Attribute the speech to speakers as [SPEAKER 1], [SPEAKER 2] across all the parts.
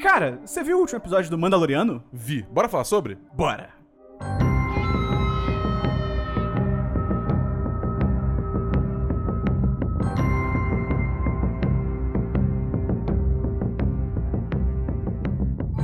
[SPEAKER 1] Cara, você viu o último episódio do Mandaloriano?
[SPEAKER 2] Vi. Bora falar sobre?
[SPEAKER 1] Bora!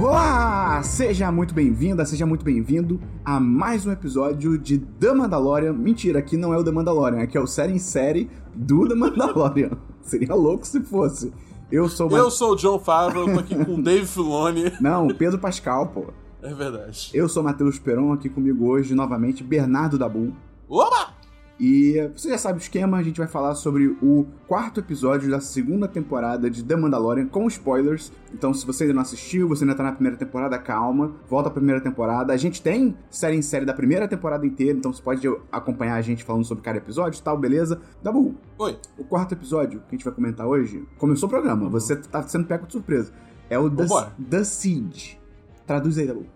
[SPEAKER 1] Olá! Seja muito bem-vinda, seja muito bem-vindo a mais um episódio de The Mandalorian. Mentira, aqui não é o The Mandalorian, aqui é o série em série do The Mandalorian. Seria louco se fosse. Eu sou
[SPEAKER 2] Eu sou o John Favreau, tô aqui com o Dave Filoni.
[SPEAKER 1] Não, Pedro Pascal, pô.
[SPEAKER 2] É verdade.
[SPEAKER 1] Eu sou Matheus Peron, aqui comigo hoje, novamente, Bernardo Dabu.
[SPEAKER 2] Oba!
[SPEAKER 1] E você já sabe o esquema, a gente vai falar sobre o quarto episódio da segunda temporada de The Mandalorian, com spoilers. Então, se você ainda não assistiu, você ainda tá na primeira temporada, calma, volta à primeira temporada. A gente tem série em série da primeira temporada inteira, então você pode acompanhar a gente falando sobre cada episódio e tal, beleza? Dabu,
[SPEAKER 2] Oi.
[SPEAKER 1] o quarto episódio que a gente vai comentar hoje, começou o programa, você tá sendo pego de surpresa. É o The. The Siege. Traduz aí, Dabu.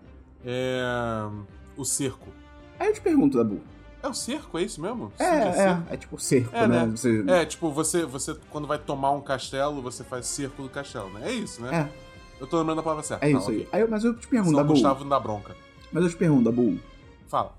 [SPEAKER 2] É. O cerco.
[SPEAKER 1] Aí eu te pergunto, Dabu.
[SPEAKER 2] É o cerco, é isso mesmo?
[SPEAKER 1] É, é,
[SPEAKER 2] cerco.
[SPEAKER 1] é tipo cerco,
[SPEAKER 2] É,
[SPEAKER 1] né?
[SPEAKER 2] né?
[SPEAKER 1] Você...
[SPEAKER 2] É, tipo, você, você, quando vai tomar um castelo, você faz cerco do castelo, né? É isso, né?
[SPEAKER 1] É,
[SPEAKER 2] Eu tô lembrando a palavra certa.
[SPEAKER 1] é isso
[SPEAKER 2] ok.
[SPEAKER 1] aí. aí. eu- Mas eu te pergunto, Dabu.
[SPEAKER 2] Gustavo não dá bronca.
[SPEAKER 1] Mas eu te pergunto, Dabu.
[SPEAKER 2] Fala.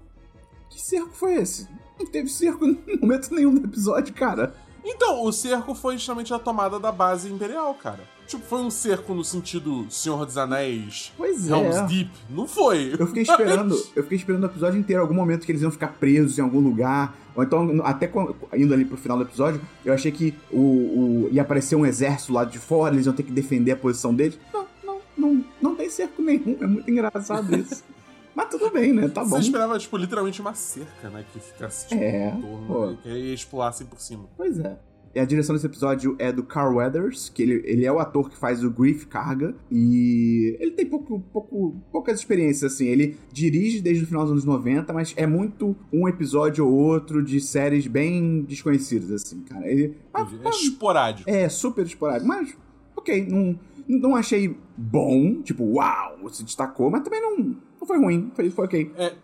[SPEAKER 1] Que cerco foi esse? Não teve cerco em momento nenhum do episódio, cara.
[SPEAKER 2] Então, o cerco foi justamente a tomada da base imperial, cara. Tipo, foi um cerco no sentido Senhor dos Anéis,
[SPEAKER 1] Pois
[SPEAKER 2] Helm's
[SPEAKER 1] é.
[SPEAKER 2] Deep. Não foi.
[SPEAKER 1] Eu fiquei esperando, eu fiquei esperando o episódio inteiro, algum momento que eles iam ficar presos em algum lugar. Ou então, até indo ali pro final do episódio, eu achei que o, o- ia aparecer um exército lá de fora, eles iam ter que defender a posição deles. Não, não, não, não tem cerco nenhum. É muito engraçado isso. Mas tudo bem, né? Tá bom.
[SPEAKER 2] Você esperava, tipo, literalmente uma cerca, né? Que ficasse, tipo,
[SPEAKER 1] É,
[SPEAKER 2] em torno, que eles pulassem por cima.
[SPEAKER 1] Pois é. E a direção desse episódio é do Carl Weathers, que ele, ele é o ator que faz o Griff Carga. E ele tem pouco, pouco, poucas experiências, assim. Ele dirige desde o final dos anos 90, mas é muito um episódio ou outro de séries bem desconhecidas, assim, cara. Ele.
[SPEAKER 2] Entendi. É esporádico.
[SPEAKER 1] é super esporádico, mas ok, não, não achei bom, tipo, uau, se destacou, mas também não, não foi ruim, foi, foi ok.
[SPEAKER 2] É,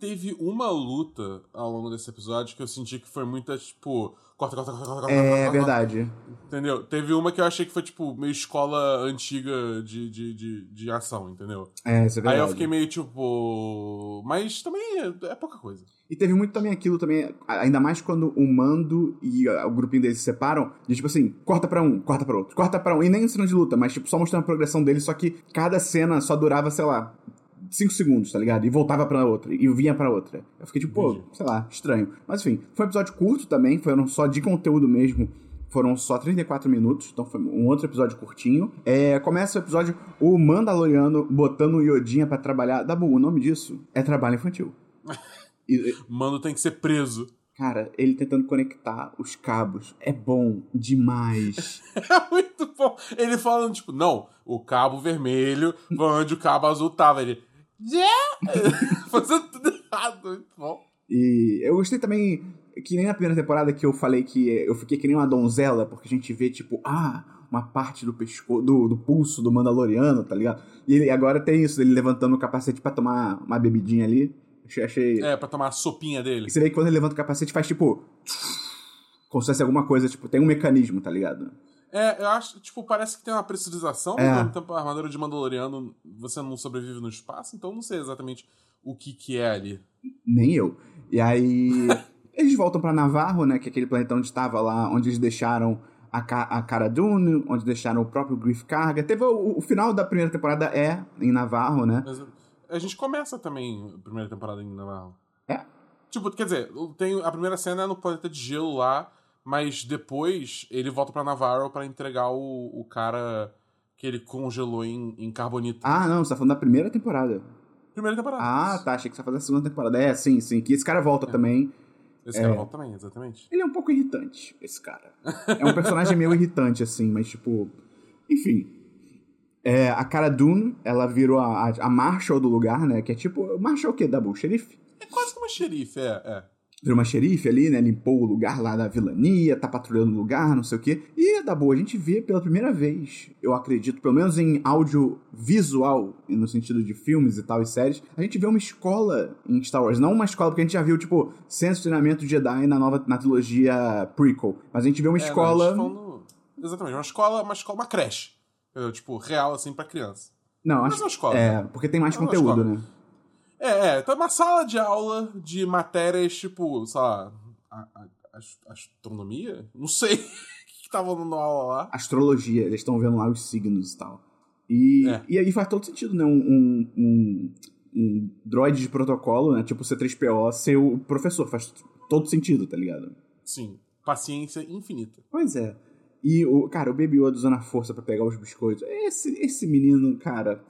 [SPEAKER 2] teve uma luta ao longo desse episódio que eu senti que foi muita, tipo. Corta, corta, corta, corta, corta.
[SPEAKER 1] É
[SPEAKER 2] corta, corta.
[SPEAKER 1] verdade.
[SPEAKER 2] Entendeu? Teve uma que eu achei que foi, tipo, meio escola antiga de, de, de, de ação, entendeu?
[SPEAKER 1] É, isso é verdade.
[SPEAKER 2] Aí eu fiquei meio, tipo. Mas também é, é pouca coisa.
[SPEAKER 1] E teve muito também aquilo também, ainda mais quando o Mando e o grupinho deles se separam, de tipo assim, corta pra um, corta pra outro, corta pra um, e nem cena de luta, mas tipo, só mostrando a progressão deles, só que cada cena só durava, sei lá, 5 segundos, tá ligado? E voltava pra outra, e vinha pra outra. Eu fiquei tipo, pô, sei lá, estranho. Mas enfim, foi um episódio curto também, foram só de conteúdo mesmo. Foram só 34 minutos, então foi um outro episódio curtinho. É, começa o episódio, o Mandaloriano botando o Yodinha pra trabalhar. Dabu, o nome disso é trabalho infantil. E-
[SPEAKER 2] Mano tem que ser preso.
[SPEAKER 1] Cara, ele tentando conectar os cabos é bom demais.
[SPEAKER 2] É muito bom. Ele falando, tipo, não, o cabo vermelho onde o cabo azul tava. Ele. Yeah! Fazendo tudo errado. Muito bom.
[SPEAKER 1] e eu gostei também que nem na primeira temporada que eu falei que eu fiquei que nem uma donzela, porque a gente vê, tipo, ah, uma parte do pescoço, do, do pulso do Mandaloriano, tá ligado? E ele, agora tem isso, ele levantando o capacete pra tomar uma bebidinha ali. Achei. achei...
[SPEAKER 2] É, pra tomar a sopinha dele.
[SPEAKER 1] E você vê que quando ele levanta o capacete faz tipo. Como se fosse alguma coisa, tipo, tem um mecanismo, tá ligado?
[SPEAKER 2] É, eu acho, tipo, parece que tem uma pressurização,
[SPEAKER 1] É.
[SPEAKER 2] mesmo tempo a armadura de Mandaloriano você não sobrevive no espaço, então eu não sei exatamente o que que é ali.
[SPEAKER 1] Nem eu. E aí. eles voltam pra Navarro, né? Que é aquele planeta onde estava lá, onde eles deixaram a, Ca a Cara Dune, onde deixaram o próprio Griff Carga. Teve o, o final da primeira temporada é em Navarro, né?
[SPEAKER 2] Mas a gente começa também a primeira temporada em Navarro.
[SPEAKER 1] É.
[SPEAKER 2] Tipo, quer dizer, tem, a primeira cena é no planeta de gelo lá, mas depois ele volta pra Navarro pra entregar o, o cara que ele congelou em, em carbonito.
[SPEAKER 1] Ah, não, você tá falando da primeira temporada.
[SPEAKER 2] Primeira temporada.
[SPEAKER 1] Ah, tá. Achei que você ia fazer a segunda temporada. É, sim, sim. Que esse cara volta também.
[SPEAKER 2] Esse
[SPEAKER 1] é.
[SPEAKER 2] cara volta também, exatamente.
[SPEAKER 1] Ele é um pouco irritante, esse cara. É um personagem meio irritante, assim, mas tipo. Enfim. É, a cara Dune, ela virou a, a, a Marshall do lugar, né? Que é tipo. Marshall o quê? Dabu? Xerife?
[SPEAKER 2] É quase como xerife, é, é.
[SPEAKER 1] Virou uma xerife ali, né? Limpou o lugar lá da vilania, tá patrulhando o lugar, não sei o quê. E da boa, a gente vê pela primeira vez, eu acredito, pelo menos em áudio visual, no sentido de filmes e tal, e séries, a gente vê uma escola em Star Wars. Não uma escola, porque a gente já viu, tipo, Centro de Treinamento Jedi na nova na trilogia prequel. Mas a gente vê uma
[SPEAKER 2] É,
[SPEAKER 1] escola.
[SPEAKER 2] falando- Exatamente, uma escola, uma escola, uma creche. Tipo, real, assim, pra criança.
[SPEAKER 1] Não,
[SPEAKER 2] Mas
[SPEAKER 1] acho
[SPEAKER 2] é uma escola.
[SPEAKER 1] É, porque tem mais
[SPEAKER 2] É
[SPEAKER 1] conteúdo,
[SPEAKER 2] escola.
[SPEAKER 1] né?
[SPEAKER 2] É, é, tá uma sala de aula de matérias, tipo, sei lá, a- a- ast- astronomia? Não sei o que, que tava dando aula lá.
[SPEAKER 1] Astrologia, eles estão vendo lá os signos e tal. E,
[SPEAKER 2] É.
[SPEAKER 1] e aí faz todo sentido, né? Um, um, um, um droid de protocolo, né? Tipo C3PO, ser o professor. Faz todo sentido, tá ligado?
[SPEAKER 2] Sim, paciência infinita.
[SPEAKER 1] Pois é. E, o cara, o Baby Yoda usando a força pra pegar os biscoitos. Esse, esse menino, cara...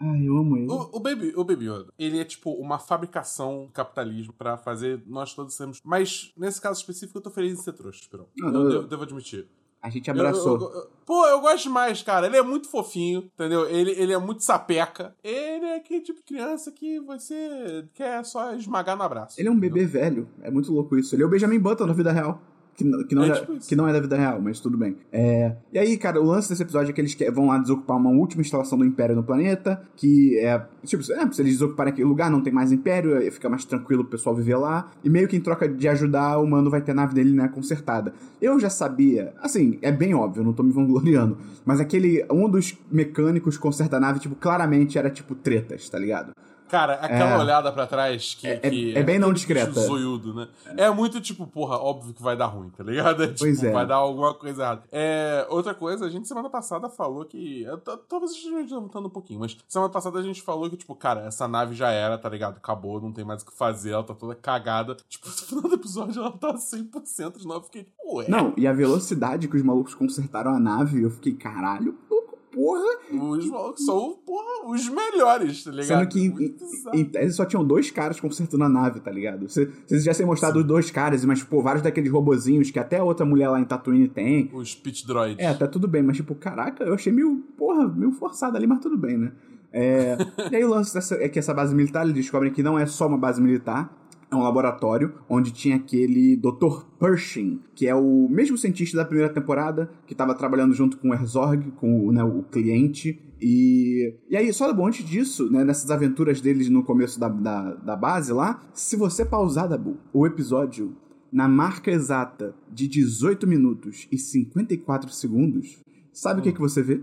[SPEAKER 1] Ai, eu amo ele.
[SPEAKER 2] O, o Baby, o Baby Yoda, ele é tipo uma fabricação do capitalismo pra fazer nós todos sermos. Mas nesse caso específico eu tô feliz em ser trouxa, Esperão.
[SPEAKER 1] Não,
[SPEAKER 2] eu, devo,
[SPEAKER 1] eu-
[SPEAKER 2] devo admitir.
[SPEAKER 1] A gente
[SPEAKER 2] Eu-
[SPEAKER 1] abraçou.
[SPEAKER 2] eu- eu- pô, eu gosto demais, cara. Ele é muito fofinho, entendeu? Ele, ele é muito sapeca. Ele é aquele tipo de criança que você quer só esmagar no abraço.
[SPEAKER 1] Ele é um bebê velho. É muito louco isso. Ele é o Benjamin Button na vida real. Que, não- que, não
[SPEAKER 2] É
[SPEAKER 1] é,
[SPEAKER 2] tipo
[SPEAKER 1] que não é da vida real, mas tudo bem. É, e aí, cara, o lance desse episódio é que eles vão lá desocupar uma última instalação do Império no planeta. Que é. Tipo, é, se eles desocuparem aquele lugar, não tem mais Império, fica mais tranquilo o pessoal viver lá. E meio que em troca de ajudar, o mano vai ter a nave dele, né, consertada. Eu já sabia. Assim, é bem óbvio, não tô me vangloriando. Mas aquele. Um dos mecânicos conserta a nave, tipo, claramente era tipo tretas, tá ligado?
[SPEAKER 2] Cara, aquela
[SPEAKER 1] É.
[SPEAKER 2] olhada pra trás que.
[SPEAKER 1] É-
[SPEAKER 2] que
[SPEAKER 1] é bem não discreta.
[SPEAKER 2] Zoiudo, né? É. muito tipo, porra, óbvio que vai dar ruim, tá ligado? É, tipo,
[SPEAKER 1] Pois é.
[SPEAKER 2] vai dar alguma coisa errada. É, outra coisa, a gente semana passada falou que. Talvez esteja adiantando um pouquinho, mas semana passada a gente falou que, tipo, cara, essa nave já era, tá ligado? Acabou, não tem mais o que fazer, ela tá toda cagada. Tipo, no final do episódio ela tá 100% de novo. Eu fiquei, tipo, ué.
[SPEAKER 1] Não, e a velocidade que os malucos consertaram a nave, eu fiquei, caralho, louco, porra.
[SPEAKER 2] Os malucos são, porra, os melhores, tá ligado?
[SPEAKER 1] Sendo que em, em, tese só tinham dois caras consertando a nave, tá ligado? Você- Vocês já têm mostrado os dois caras, mas, pô, vários daqueles robozinhos que até a outra mulher lá em Tatooine tem.
[SPEAKER 2] Os pit droids.
[SPEAKER 1] É, tá tudo bem, mas, tipo, caraca, eu achei meio, porra, meio forçado ali, mas tudo bem, né? É, e aí o lance dessa, é que essa base militar, eles descobrem que não é só uma base militar, é um laboratório onde tinha aquele Dr. Pershing, que é o mesmo cientista da primeira temporada, que estava trabalhando junto com o Herzog, com o, né, o cliente. E, e aí, só bom, antes disso, né, nessas aventuras deles no começo da, da, da base lá, se você pausar, Dabu, o episódio na marca exata de 18 minutos e 54 segundos, sabe o que, que você vê?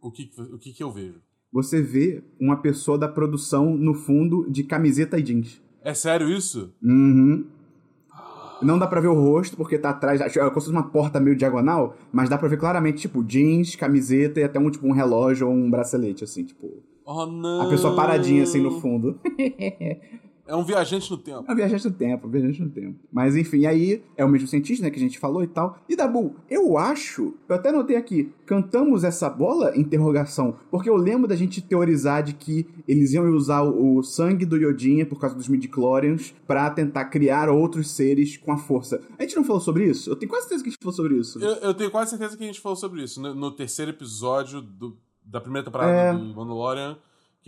[SPEAKER 2] O, que, o que que eu vejo?
[SPEAKER 1] Você vê uma pessoa da produção no fundo de camiseta e jeans.
[SPEAKER 2] É sério isso?
[SPEAKER 1] Uhum. Não dá pra ver o rosto, porque tá atrás. acho- É como se fosse uma porta meio diagonal, mas dá pra ver claramente, tipo, jeans, camiseta e até um, tipo, um relógio ou um bracelete, assim, tipo.
[SPEAKER 2] Oh, não.
[SPEAKER 1] A pessoa paradinha, assim, no fundo.
[SPEAKER 2] É um viajante no tempo.
[SPEAKER 1] É um viajante no tempo, um viajante no tempo. Mas enfim, aí é o mesmo cientista, né, que a gente falou e tal. E Dabu, eu acho, eu até notei aqui, cantamos essa bola? Interrogação. Porque eu lembro da gente teorizar de que eles iam usar o, o sangue do Yodinha por causa dos midichlorians pra tentar criar outros seres com a força. A gente não falou sobre isso? Eu tenho quase certeza que a gente falou sobre isso.
[SPEAKER 2] Eu, eu tenho quase certeza que a gente falou sobre isso. No, no terceiro episódio do- da primeira temporada
[SPEAKER 1] É.
[SPEAKER 2] do Mandalorian.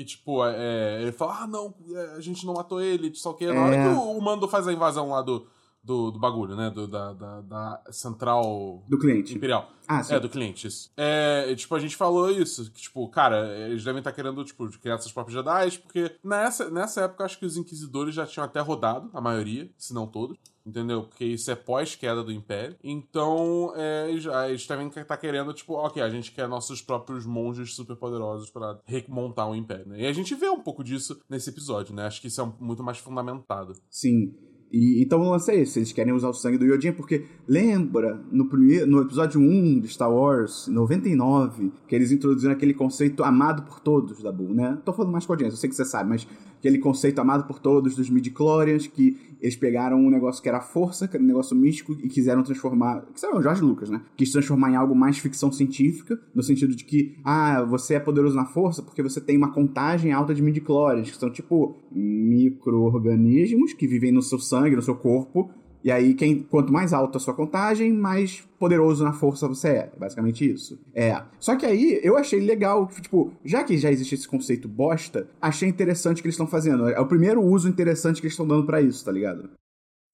[SPEAKER 2] Que, tipo, é, ele fala, ah, não, é, a gente não matou ele, só que na
[SPEAKER 1] É.
[SPEAKER 2] hora que o, o Mando faz a invasão lá do, do, do bagulho, né? Do, da, da, da central
[SPEAKER 1] Do cliente.
[SPEAKER 2] imperial.
[SPEAKER 1] Ah, sim.
[SPEAKER 2] É, do cliente, isso. É, tipo, a gente falou isso, que, tipo, cara, eles devem estar querendo, tipo, criar seus próprios Jedi, porque nessa, nessa época acho que os Inquisidores já tinham até rodado, a maioria, se não todos, entendeu? Porque isso é pós-queda do Império. Então, é, eles devem estar querendo, tipo, ok, a gente quer nossos próprios monges superpoderosos para remontar o Império, né? E a gente vê um pouco disso nesse episódio, né? Acho que isso é muito mais fundamentado.
[SPEAKER 1] Sim. E, então o lance é esse, eles querem usar o sangue do Yodinha, porque lembra no, primeiro, no episódio 1 de Star Wars, 99, que eles introduziram aquele conceito amado por todos da Bull, né? Tô falando mais com a audiência, eu sei que você sabe, mas aquele conceito amado por todos dos midichlorians, que eles pegaram um negócio que era força, que era um negócio místico, e quiseram transformar... Que sabe, o Jorge Lucas, né? Quis transformar em algo mais ficção científica, no sentido de que, ah, você é poderoso na força porque você tem uma contagem alta de midichlorians, que são tipo micro-organismos que vivem no seu sangue, no seu corpo, e aí, quem, quanto mais alta a sua contagem, mais poderoso na força você é. Basicamente isso. É. Só que aí, eu achei legal, tipo, já que já existe esse conceito bosta, achei interessante o que eles estão fazendo. É o primeiro uso interessante que eles estão dando pra isso, tá ligado?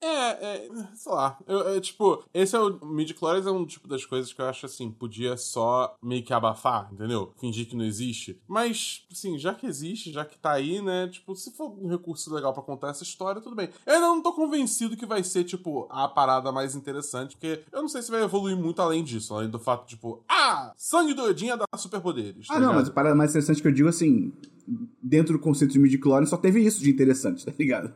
[SPEAKER 2] É, é, sei lá. Eu, é, tipo, esse é o. midi é um tipo das coisas que eu acho assim, podia só meio que abafar, entendeu? Fingir que não existe. Mas, assim, já que existe, já que tá aí, né? Tipo, se for um recurso legal para contar essa história, tudo bem. Eu ainda não tô convencido que vai ser, tipo, a parada mais interessante, porque eu não sei se vai evoluir muito além disso, além do fato, tipo, ah, sangue do Odin dá superpoderes.
[SPEAKER 1] Tá ah, não,
[SPEAKER 2] ligado?
[SPEAKER 1] mas a parada mais interessante que eu digo, assim, dentro do conceito de midi só teve isso de interessante, tá ligado?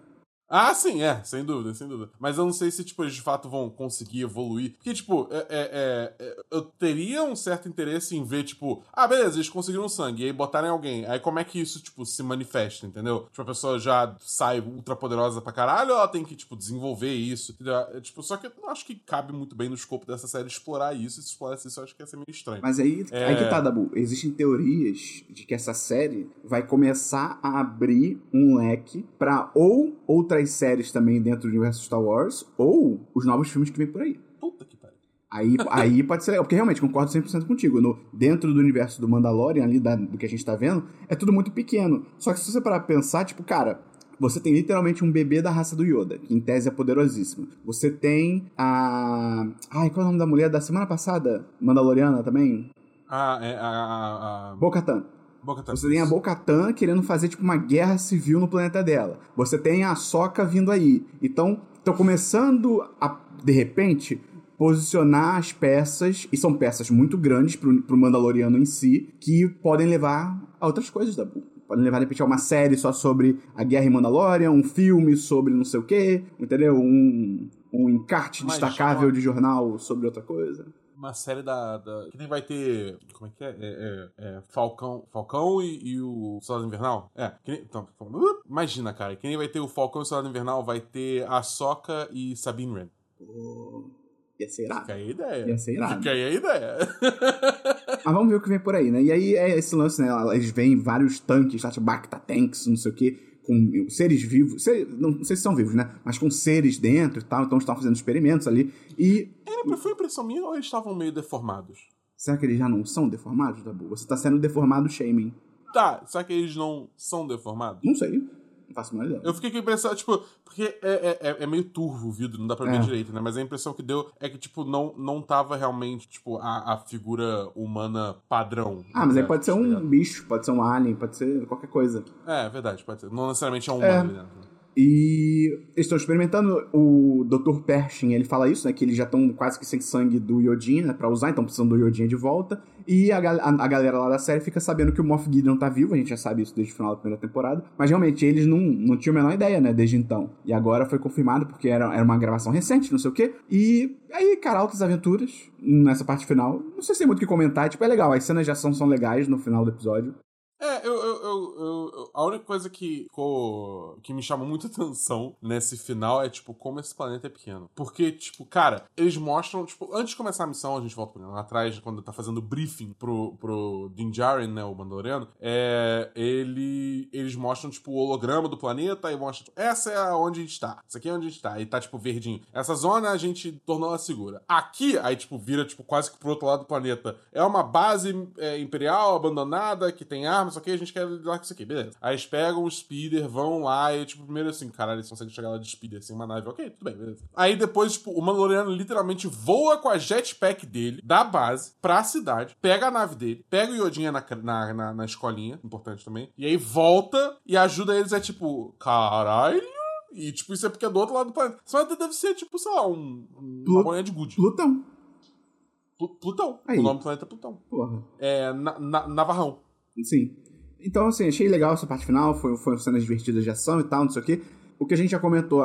[SPEAKER 2] Ah, sim, é, sem dúvida, sem dúvida. Mas eu não sei se, tipo, eles de fato vão conseguir evoluir. Porque, tipo, é, é, é, eu teria um certo interesse em ver, tipo, ah, beleza, eles conseguiram sangue, e aí botarem alguém. Aí como é que isso, tipo, se manifesta, entendeu? Tipo, a pessoa já sai ultra poderosa pra caralho, ou ela tem que, tipo, desenvolver isso? É, tipo, só que eu acho que cabe muito bem no escopo dessa série explorar isso, e se explorasse isso, eu acho que ia ser meio estranho.
[SPEAKER 1] Mas aí, é... aí que tá, Dabu. Existem teorias de que essa série vai começar a abrir um leque pra ou outras séries também dentro do universo Star Wars, ou os novos filmes que vem por aí.
[SPEAKER 2] Puta que pariu.
[SPEAKER 1] Aí, aí pode ser legal, porque realmente concordo 100% contigo. No, dentro do universo do Mandalorian, ali da, do que a gente tá vendo, é tudo muito pequeno. Só que se você parar pra pensar, tipo, cara, você tem literalmente um bebê da raça do Yoda, que em tese é poderosíssimo. Você tem a. Ai, qual é o nome da mulher da semana passada? Mandaloriana também?
[SPEAKER 2] Ah, é a. a, a...
[SPEAKER 1] Bo-Katan. Você tem a Bocatan querendo fazer tipo uma guerra civil no planeta dela. Você tem a Soca vindo aí. Então, estão começando a, de repente, posicionar as peças, e são peças muito grandes pro, pro Mandaloriano em si, que podem levar a outras coisas da. Podem levar, de repente, a uma série só sobre a guerra em Mandalorian, um filme sobre não sei o quê, entendeu? Um, um encarte Mas, destacável de jornal sobre outra coisa
[SPEAKER 2] uma série da, da. Que nem vai ter. Como é que é? é, é, é Falcão. Falcão e, e, o Soldado Invernal? É. Nem, então, uh, imagina, cara. Que nem vai ter o Falcão e o Soldado Invernal, vai ter a Soca e Sabine Wren.
[SPEAKER 1] Oh, ia ser irado.
[SPEAKER 2] Fica aí a ideia.
[SPEAKER 1] Ia ser irado.
[SPEAKER 2] Fica aí a ideia.
[SPEAKER 1] Mas vamos ver o que vem por aí, né? E aí é esse lance, né? Eles veem vários tanques, tá? Tipo, Bacta Tanks, não sei o quê com seres vivos, ser, não sei se são vivos, né? Mas com seres dentro e tal, então estavam fazendo experimentos ali. E.
[SPEAKER 2] Era, foi impressão minha ou eles estavam meio deformados?
[SPEAKER 1] Será que eles já não são deformados, Dabu? Você está sendo deformado shaming.
[SPEAKER 2] Tá, será que eles não são deformados?
[SPEAKER 1] Não sei. Não faço ideia.
[SPEAKER 2] Eu fiquei com a impressão, tipo, porque é, é, é, é meio turvo o vidro, não dá pra ver é. direito, né? Mas a impressão que deu é que, tipo, não, não tava realmente, tipo, a, a figura humana padrão.
[SPEAKER 1] Ah, mas aí pode ser um bicho, pode ser um alien, pode ser qualquer coisa.
[SPEAKER 2] É, é verdade, pode ser. Não necessariamente é um humano é.
[SPEAKER 1] E eles estão experimentando. O Dr. Pershing, ele fala isso, né? Que eles já estão quase que sem sangue do Yodin, né? Pra usar, então precisando do Yodin de volta. E a, a, a, galera lá da série fica sabendo que o Moff Gideon tá vivo, a gente já sabe isso desde o final da primeira temporada. Mas realmente, eles não, não tinham a menor ideia, né? Desde então. E agora foi confirmado, porque era, era uma gravação recente, não sei o quê. E aí, cara, altas aventuras nessa parte final. Não sei se tem muito o que comentar. Tipo, é legal, as cenas de ação são legais no final do episódio.
[SPEAKER 2] É, eu, eu, eu, eu, a única coisa que, que me chamou muita atenção nesse final é, tipo, como esse planeta é pequeno. Porque, tipo, cara, eles mostram, tipo, antes de começar a missão, a gente volta lá atrás, quando tá fazendo o briefing pro, pro Din Djarin, né, o Mandaloriano, é, ele, eles mostram, tipo, o holograma do planeta e mostram, tipo, essa é onde a gente tá, isso aqui é onde a gente tá, e tá, tipo, verdinho. Essa zona a gente tornou ela segura. Aqui, aí, tipo, vira, tipo, quase que pro outro lado do planeta. É uma base é, imperial abandonada que tem armas, que a gente quer lidar com isso aqui, beleza. Aí eles pegam o speeder, vão lá e, tipo, primeiro assim, caralho, eles conseguem chegar lá de speeder sem uma nave. Ok, tudo bem, beleza. Aí depois, tipo, o Mandaloriano literalmente voa com a jetpack dele, da base, pra cidade, pega a nave dele, pega o Yodinha na, na, na, na escolinha, importante também, e aí volta e ajuda eles, é tipo, caralho. E, tipo, isso é porque é do outro lado do planeta. Isso deve ser, tipo, sei lá, um, uma bolinha de gude.
[SPEAKER 1] Plutão.
[SPEAKER 2] Plutão. Aí. O nome do planeta é Plutão.
[SPEAKER 1] Porra.
[SPEAKER 2] É na, na, Navarrão.
[SPEAKER 1] Sim. Então, assim, achei legal essa parte final, foi, foi cenas divertidas de ação e tal, não sei o quê. O que a gente já comentou,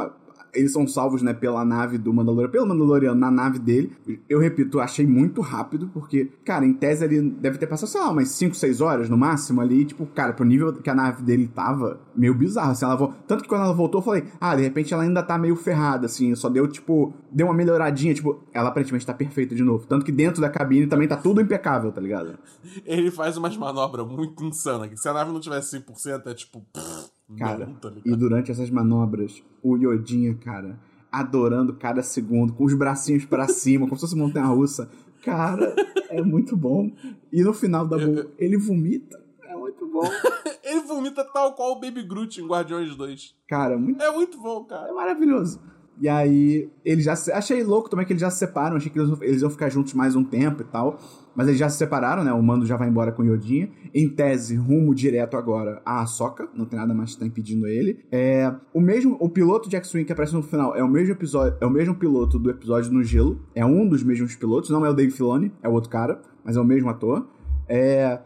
[SPEAKER 1] eles são salvos, né, pela nave do Mandaloriano, pelo Mandaloriano na nave dele. Eu repito, achei muito rápido, porque, cara, em tese ele deve ter passado, sei lá, umas 5, 6 horas no máximo ali, tipo, cara, pro nível que a nave dele tava, meio bizarro, assim, ela vo... tanto que quando ela voltou, eu falei, ah, de repente ela ainda tá meio ferrada, assim, só deu, tipo, deu uma melhoradinha, tipo, ela aparentemente tá perfeita de novo. Tanto que dentro da cabine também tá tudo impecável, tá ligado?
[SPEAKER 2] Ele faz umas manobras muito insanas, que se a nave não tivesse 100%, é tipo... Pff
[SPEAKER 1] Cara, tá e durante essas manobras, o Yodinha, cara, adorando cada segundo, com os bracinhos para cima, como se fosse montanha russa. Cara, é muito bom. E no final da boa, ele vomita. É muito bom.
[SPEAKER 2] ele vomita tal qual o Baby Groot em Guardiões 2.
[SPEAKER 1] Cara, muito...
[SPEAKER 2] é muito bom, cara.
[SPEAKER 1] É maravilhoso. E aí, eles já se... Achei louco também que eles já se separam. Achei que eles, eles iam ficar juntos mais um tempo e tal. Mas eles já se separaram, né? O Mando já vai embora com o Yodinha. Em tese, rumo direto agora a Ahsoka. Não tem nada mais que tá impedindo ele. É... O mesmo... O piloto de X-Wing que aparece no final é o mesmo episódio... É o mesmo piloto do episódio no gelo. É um dos mesmos pilotos. Não é o Dave Filoni. É o outro cara. Mas é o mesmo ator. É,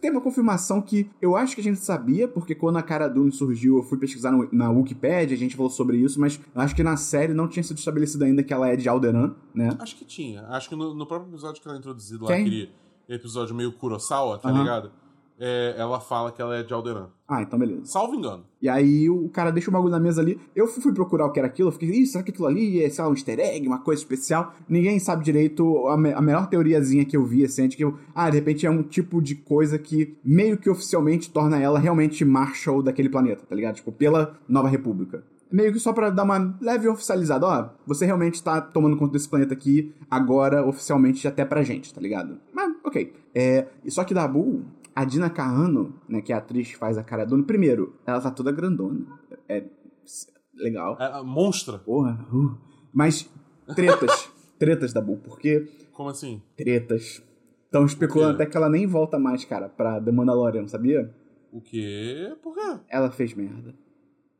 [SPEAKER 1] tem uma confirmação que eu acho que a gente sabia, porque quando a Cara Dune surgiu, eu fui pesquisar no, na Wikipedia, a gente falou sobre isso, mas eu acho que na série não tinha sido estabelecido ainda que ela é de Alderan, né?
[SPEAKER 2] Acho que tinha. Acho que no, no próprio episódio que ela é introduzida lá, aquele episódio meio Kurosawa, tá uhum. ligado? É, ela fala que ela é de Alderan.
[SPEAKER 1] Ah, então beleza.
[SPEAKER 2] Salvo engano.
[SPEAKER 1] E aí o cara deixa o bagulho na mesa ali. Eu fui procurar o que era aquilo. Eu fiquei, Ih, será que aquilo ali é, sei lá, um easter egg, uma coisa especial? Ninguém sabe direito. A, me a melhor teoriazinha que eu vi, assim, é de que, eu, ah, de repente é um tipo de coisa que meio que oficialmente torna ela realmente Marshall daquele planeta, tá ligado? Tipo, pela Nova República meio que só para dar uma leve oficializada, ó, você realmente tá tomando conta desse planeta aqui agora, oficialmente, até pra gente, tá ligado? Mas, ok. É, só que Dabu, a Dina Carano, né, que é a atriz que faz a cara do. Primeiro, ela tá toda grandona. É legal.
[SPEAKER 2] É, monstra.
[SPEAKER 1] Porra. Uh. Mas tretas. tretas da Bull, porque.
[SPEAKER 2] Como assim?
[SPEAKER 1] Tretas. Estão especulando até que ela nem volta mais, cara, pra The Mandalorian, sabia?
[SPEAKER 2] O quê? Por quê?
[SPEAKER 1] Ela fez merda.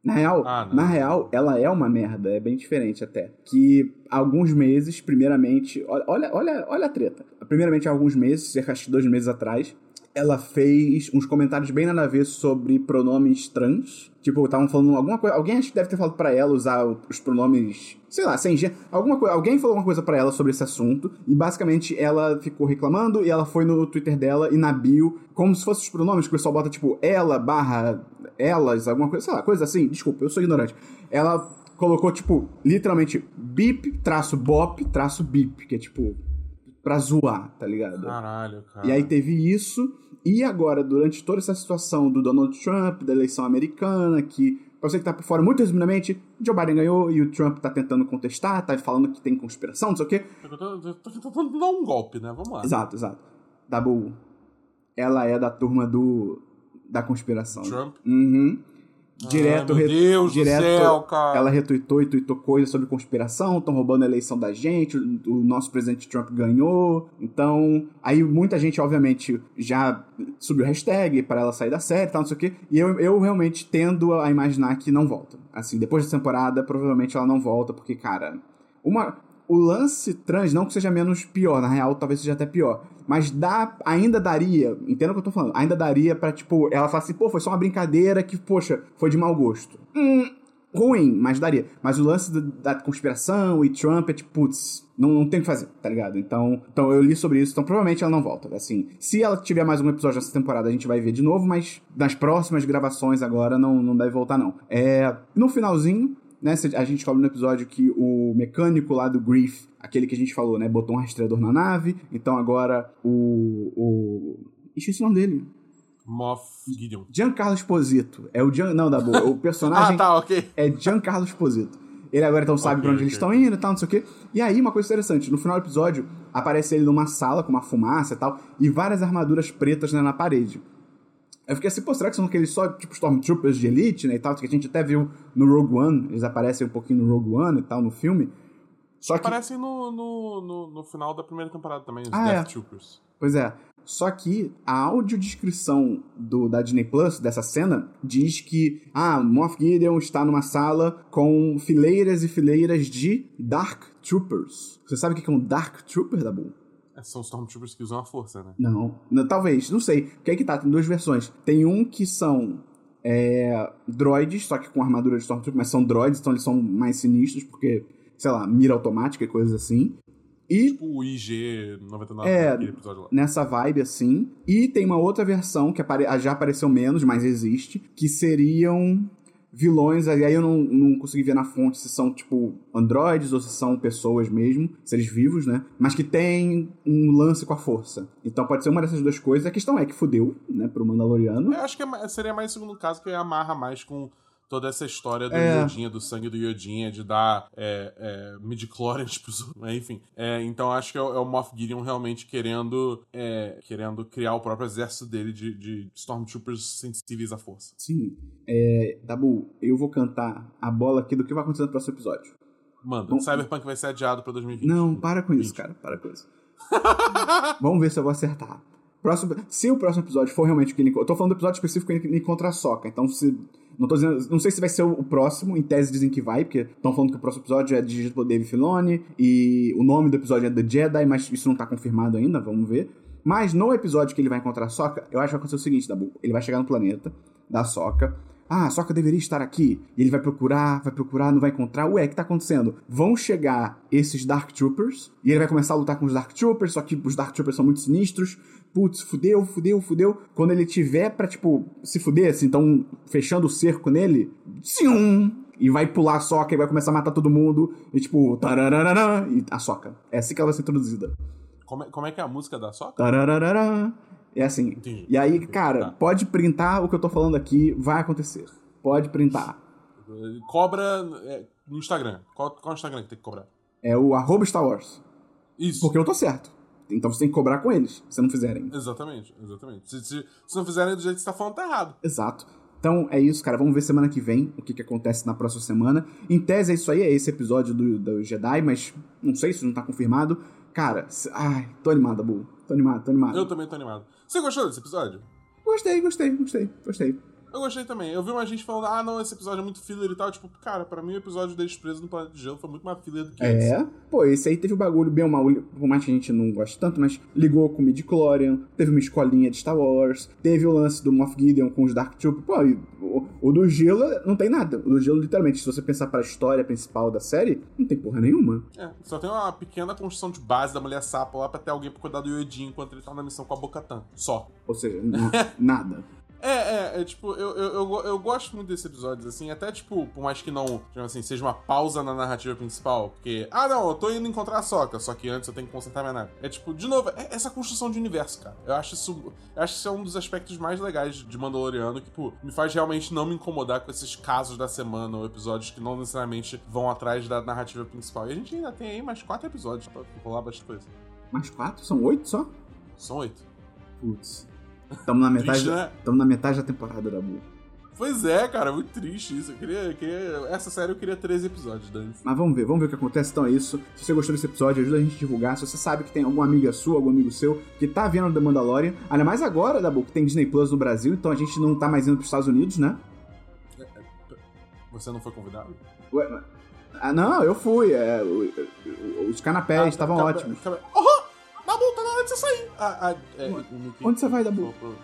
[SPEAKER 1] Na real, ah, na real, ela é uma merda, é bem diferente até. Que alguns meses, primeiramente, olha, olha, olha a treta. Primeiramente, há alguns meses, cerca de dois meses atrás, ela fez uns comentários bem nada a ver sobre pronomes trans. Tipo, estavam falando alguma coisa. Alguém acho que deve ter falado para ela usar os pronomes. Sei lá, sem gênero. Alguma coisa. Alguém falou alguma coisa para ela sobre esse assunto. E basicamente ela ficou reclamando. E ela foi no Twitter dela e na bio, como se fossem os pronomes, que o pessoal bota tipo ela barra elas, alguma coisa. Sei lá, coisa assim. Desculpa, eu sou ignorante. Ela colocou, tipo, literalmente bip, traço bop, traço bip. Que é tipo. Pra zoar, tá ligado?
[SPEAKER 2] Caralho, cara.
[SPEAKER 1] E aí teve isso. E agora, durante toda essa situação do Donald Trump, da eleição americana, que, pra você que tá por fora, muito resumidamente, Joe Biden ganhou e o Trump tá tentando contestar, tá falando que tem conspiração, não sei o quê.
[SPEAKER 2] Tô tentando dar um golpe, né? Vamos lá.
[SPEAKER 1] Exato, exato. Dabu, ela é da turma do da conspiração.
[SPEAKER 2] Trump?
[SPEAKER 1] Uhum. Direto,
[SPEAKER 2] Ai, meu Deus direto, do céu, cara.
[SPEAKER 1] ela retweetou e tweetou coisas sobre conspiração, estão roubando a eleição da gente, o, o, nosso presidente Trump ganhou. Então, aí muita gente, obviamente, já subiu hashtag para ela sair da série e tal, não sei o quê. E eu, eu realmente tendo a imaginar que não volta. Assim, depois da temporada, provavelmente ela não volta, porque, cara, uma o lance trans, não que seja menos pior, na real, talvez seja até pior. Mas dá, ainda daria, entenda o que eu tô falando, ainda daria pra, tipo, ela falar assim, pô, foi só uma brincadeira que, poxa, foi de mau gosto. Hum, ruim, mas daria. Mas o lance da, da conspiração e Trump é tipo, putz, não, não tem o que fazer, tá ligado? Então, então eu li sobre isso, então provavelmente ela não volta. Assim, se ela tiver mais um episódio nessa temporada, a gente vai ver de novo, mas nas próximas gravações agora não, não deve voltar, não. É, no finalzinho, né, a gente falou no episódio que o mecânico lá do Grief, aquele que a gente falou, né, botou um rastreador na nave, então agora o... o... Esqueci o nome dele.
[SPEAKER 2] Moff Gideon.
[SPEAKER 1] Giancarlo Esposito. É o Gian... Não, da boa. O personagem
[SPEAKER 2] ah, tá, ok.
[SPEAKER 1] é Giancarlo Esposito. Ele agora então sabe okay, pra onde okay. eles estão indo e tal, não sei o quê. E aí, uma coisa interessante, no final do episódio, aparece ele numa sala com uma fumaça e tal, e várias armaduras pretas né, na parede. Eu fiquei assim, pô, será que são aqueles só, tipo, Stormtroopers de Elite, né, e tal, que a gente até viu no Rogue One, eles aparecem um pouquinho no Rogue One e tal, no filme.
[SPEAKER 2] Só que... Aparecem no, no, no, no final da primeira temporada também, os ah, Death é. Troopers.
[SPEAKER 1] Pois é. Só que a audiodescrição do, da Disney Plus, dessa cena, diz que ah, Moff Gideon está numa sala com fileiras e fileiras de Dark Troopers. Você sabe o que é um Dark Trooper, Dabu?
[SPEAKER 2] É, são Stormtroopers que usam a força, né?
[SPEAKER 1] Não, não talvez, não sei. O que é que tá? Tem duas versões. Tem um que são é, droids, só que com armadura de Stormtrooper, mas são droids, então eles são mais sinistros, porque, sei lá, mira automática e coisas assim. E,
[SPEAKER 2] tipo o IG-99
[SPEAKER 1] é, episódio lá. Nessa vibe, assim. E tem uma outra versão que já apareceu menos, mas existe, que seriam vilões, aí eu não, não consegui ver na fonte se são, tipo, androides ou se são pessoas mesmo, seres vivos, né? Mas que tem um lance com a força. Então pode ser uma dessas duas coisas. A questão é que fudeu, né, pro Mandaloriano.
[SPEAKER 2] Eu acho que é seria mais o segundo caso que amarra mais com toda essa história do é. Yodinha, do sangue do Yodinha, de dar é, é, midi-chlorians pros outros, né? enfim. É, então acho que é o, é Moff Gideon realmente querendo é, querendo criar o próprio exército dele de, de Stormtroopers sensíveis à força.
[SPEAKER 1] Sim. É, Dabu, eu vou cantar a bola aqui do que vai acontecer no próximo episódio.
[SPEAKER 2] Manda.
[SPEAKER 1] Bom-
[SPEAKER 2] Cyberpunk vai ser adiado pra 2020.
[SPEAKER 1] Não, para com isso, cara. Para com isso. Vamos ver se eu vou acertar. Próximo, se o próximo episódio for realmente o que ele. Eu tô falando do episódio específico que ele encontra a Soca. Então, se. Não tô dizendo. Não sei se vai ser o próximo, em tese dizem que vai, porque estão falando que o próximo episódio é dirigido por Dave Filoni e o nome do episódio é The Jedi, mas isso não tá confirmado ainda, vamos ver. Mas no episódio que ele vai encontrar a Soca, eu acho que vai acontecer o seguinte, Dabu. Ele vai chegar no planeta da Soca. Ah, a Soca deveria estar aqui. E ele vai procurar, vai procurar, não vai encontrar. Ué, o que tá acontecendo? Vão chegar esses Dark Troopers e ele vai começar a lutar com os Dark Troopers, só que os Dark Troopers são muito sinistros. Putz, fudeu, fudeu, fudeu. Quando ele tiver pra, tipo, se fuder, assim, então fechando o cerco nele, tchum, e vai pular a soca e vai começar a matar todo mundo. E tipo, tarararará, e a soca. É assim que ela vai ser introduzida.
[SPEAKER 2] Como é, como é que é a música da Soca?
[SPEAKER 1] Tarararará. É assim.
[SPEAKER 2] Entendi.
[SPEAKER 1] E aí, cara,
[SPEAKER 2] Tá.
[SPEAKER 1] pode printar o que eu tô falando aqui, vai acontecer. Pode printar.
[SPEAKER 2] Cobra é, no Instagram. Qual, qual é o Instagram que tem que cobrar?
[SPEAKER 1] É o arroba Star Wars.
[SPEAKER 2] Isso.
[SPEAKER 1] Porque eu tô certo. Então você tem que cobrar com eles, se não fizerem.
[SPEAKER 2] Exatamente, exatamente. Se, se, se não fizerem do jeito que você tá falando, tá errado.
[SPEAKER 1] Exato. Então é isso, cara. Vamos ver semana que vem o que, que acontece na próxima semana. Em tese é isso aí, é esse episódio do, do Jedi, mas não sei se não tá confirmado. Cara, se- ai, tô animado, Bu. Tô animado, tô animado.
[SPEAKER 2] Eu também tô animado. Você gostou desse episódio?
[SPEAKER 1] Gostei, gostei, gostei, gostei.
[SPEAKER 2] Eu gostei também. Eu vi uma gente falando, ah, não, esse episódio é muito filler e tal. Tipo, cara, pra mim o episódio deles preso no Planeta de Gelo foi muito mais filler do que esse.
[SPEAKER 1] É, pô, esse aí teve o bagulho bem ou mal, por mais que a gente não goste tanto, mas ligou com o Midichlorian, teve uma escolinha de Star Wars, teve o lance do Moff Gideon com os Dark Troopers, pô, e o, o do Gelo não tem nada. O do Gelo, literalmente, se você pensar pra história principal da série, não tem porra nenhuma.
[SPEAKER 2] É, só tem uma pequena construção de base da mulher sapo lá pra ter alguém pra cuidar do Yoedin enquanto ele tá na missão com a Bocatan. Só.
[SPEAKER 1] Ou seja, nada.
[SPEAKER 2] É, é, é tipo, eu, eu, eu, eu gosto muito desses episódios, assim, até tipo, por mais que não, digamos assim, seja uma pausa na narrativa principal, porque, ah não, eu tô indo encontrar a Soca, só que antes eu tenho que consertar minha nave. É tipo, de novo, é essa construção de universo, cara. Eu acho isso, eu acho que isso é um dos aspectos mais legais de Mandaloriano, que, tipo, me faz realmente não me incomodar com esses casos da semana ou episódios que não necessariamente vão atrás da narrativa principal. E a gente ainda tem aí mais quatro episódios pra rolar bastante coisa.
[SPEAKER 1] Mais quatro? São oito só?
[SPEAKER 2] São oito.
[SPEAKER 1] Putz. Tamo na metade,
[SPEAKER 2] Triste, né?
[SPEAKER 1] na metade da temporada da Bu.
[SPEAKER 2] Pois é, cara, muito triste isso. Eu queria, eu queria. Essa série eu queria 13 episódios, Dani.
[SPEAKER 1] Mas vamos ver, vamos ver o que acontece. Então é isso. Se você gostou desse episódio, ajuda a gente a divulgar. Se você sabe que tem alguma amiga sua, algum amigo seu que tá vendo The Mandalorian, ainda mais agora, Dabu, que tem Disney Plus no Brasil, então a gente não tá mais indo pros Estados Unidos, né?
[SPEAKER 2] Você não foi convidado?
[SPEAKER 1] Ué, mas- ah, não, eu fui. é, os canapés estavam
[SPEAKER 2] Acaba-
[SPEAKER 1] ótimos.
[SPEAKER 2] acaba- Aham! Nabu, tá na hora de você sair! Ah, ah, é,
[SPEAKER 1] Onde-
[SPEAKER 2] o Mickey
[SPEAKER 1] onde você vai, Dabu?
[SPEAKER 2] Eu-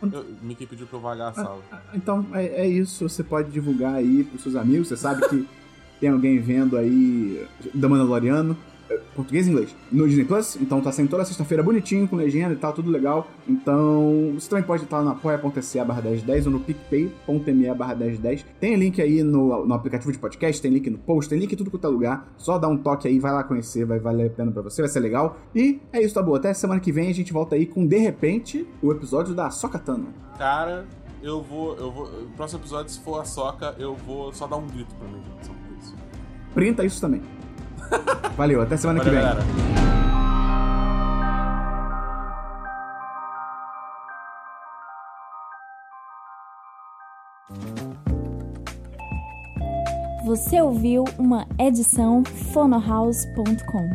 [SPEAKER 2] O Mickey pediu pra eu vagar a sala.
[SPEAKER 1] Ah, Então é, é isso, você pode divulgar aí pros seus amigos. Você sabe que tem alguém vendo aí The Mandaloriano, português e inglês, no Disney Plus. Então tá saindo toda sexta-feira bonitinho, com legenda e tal, tudo legal. Então você também pode estar no apoia.se barra 1010 ou no picpay.me barra 1010. Tem link aí no, no aplicativo de podcast, tem link no post, tem link em tudo quanto é lugar. Só dá um toque aí, vai lá conhecer, vai valer a pena pra você, vai ser legal. E é isso, tá bom. Até semana que vem a gente volta aí com, de repente, o episódio da Sokatana.
[SPEAKER 2] Cara, eu vou. Eu vou. No próximo episódio, se for a soca, eu vou só dar um grito pra mim.
[SPEAKER 1] Printa isso também. Valeu, até semana
[SPEAKER 2] Valeu,
[SPEAKER 1] que vem.
[SPEAKER 2] galera.
[SPEAKER 3] Você ouviu uma edição fonohouse.com.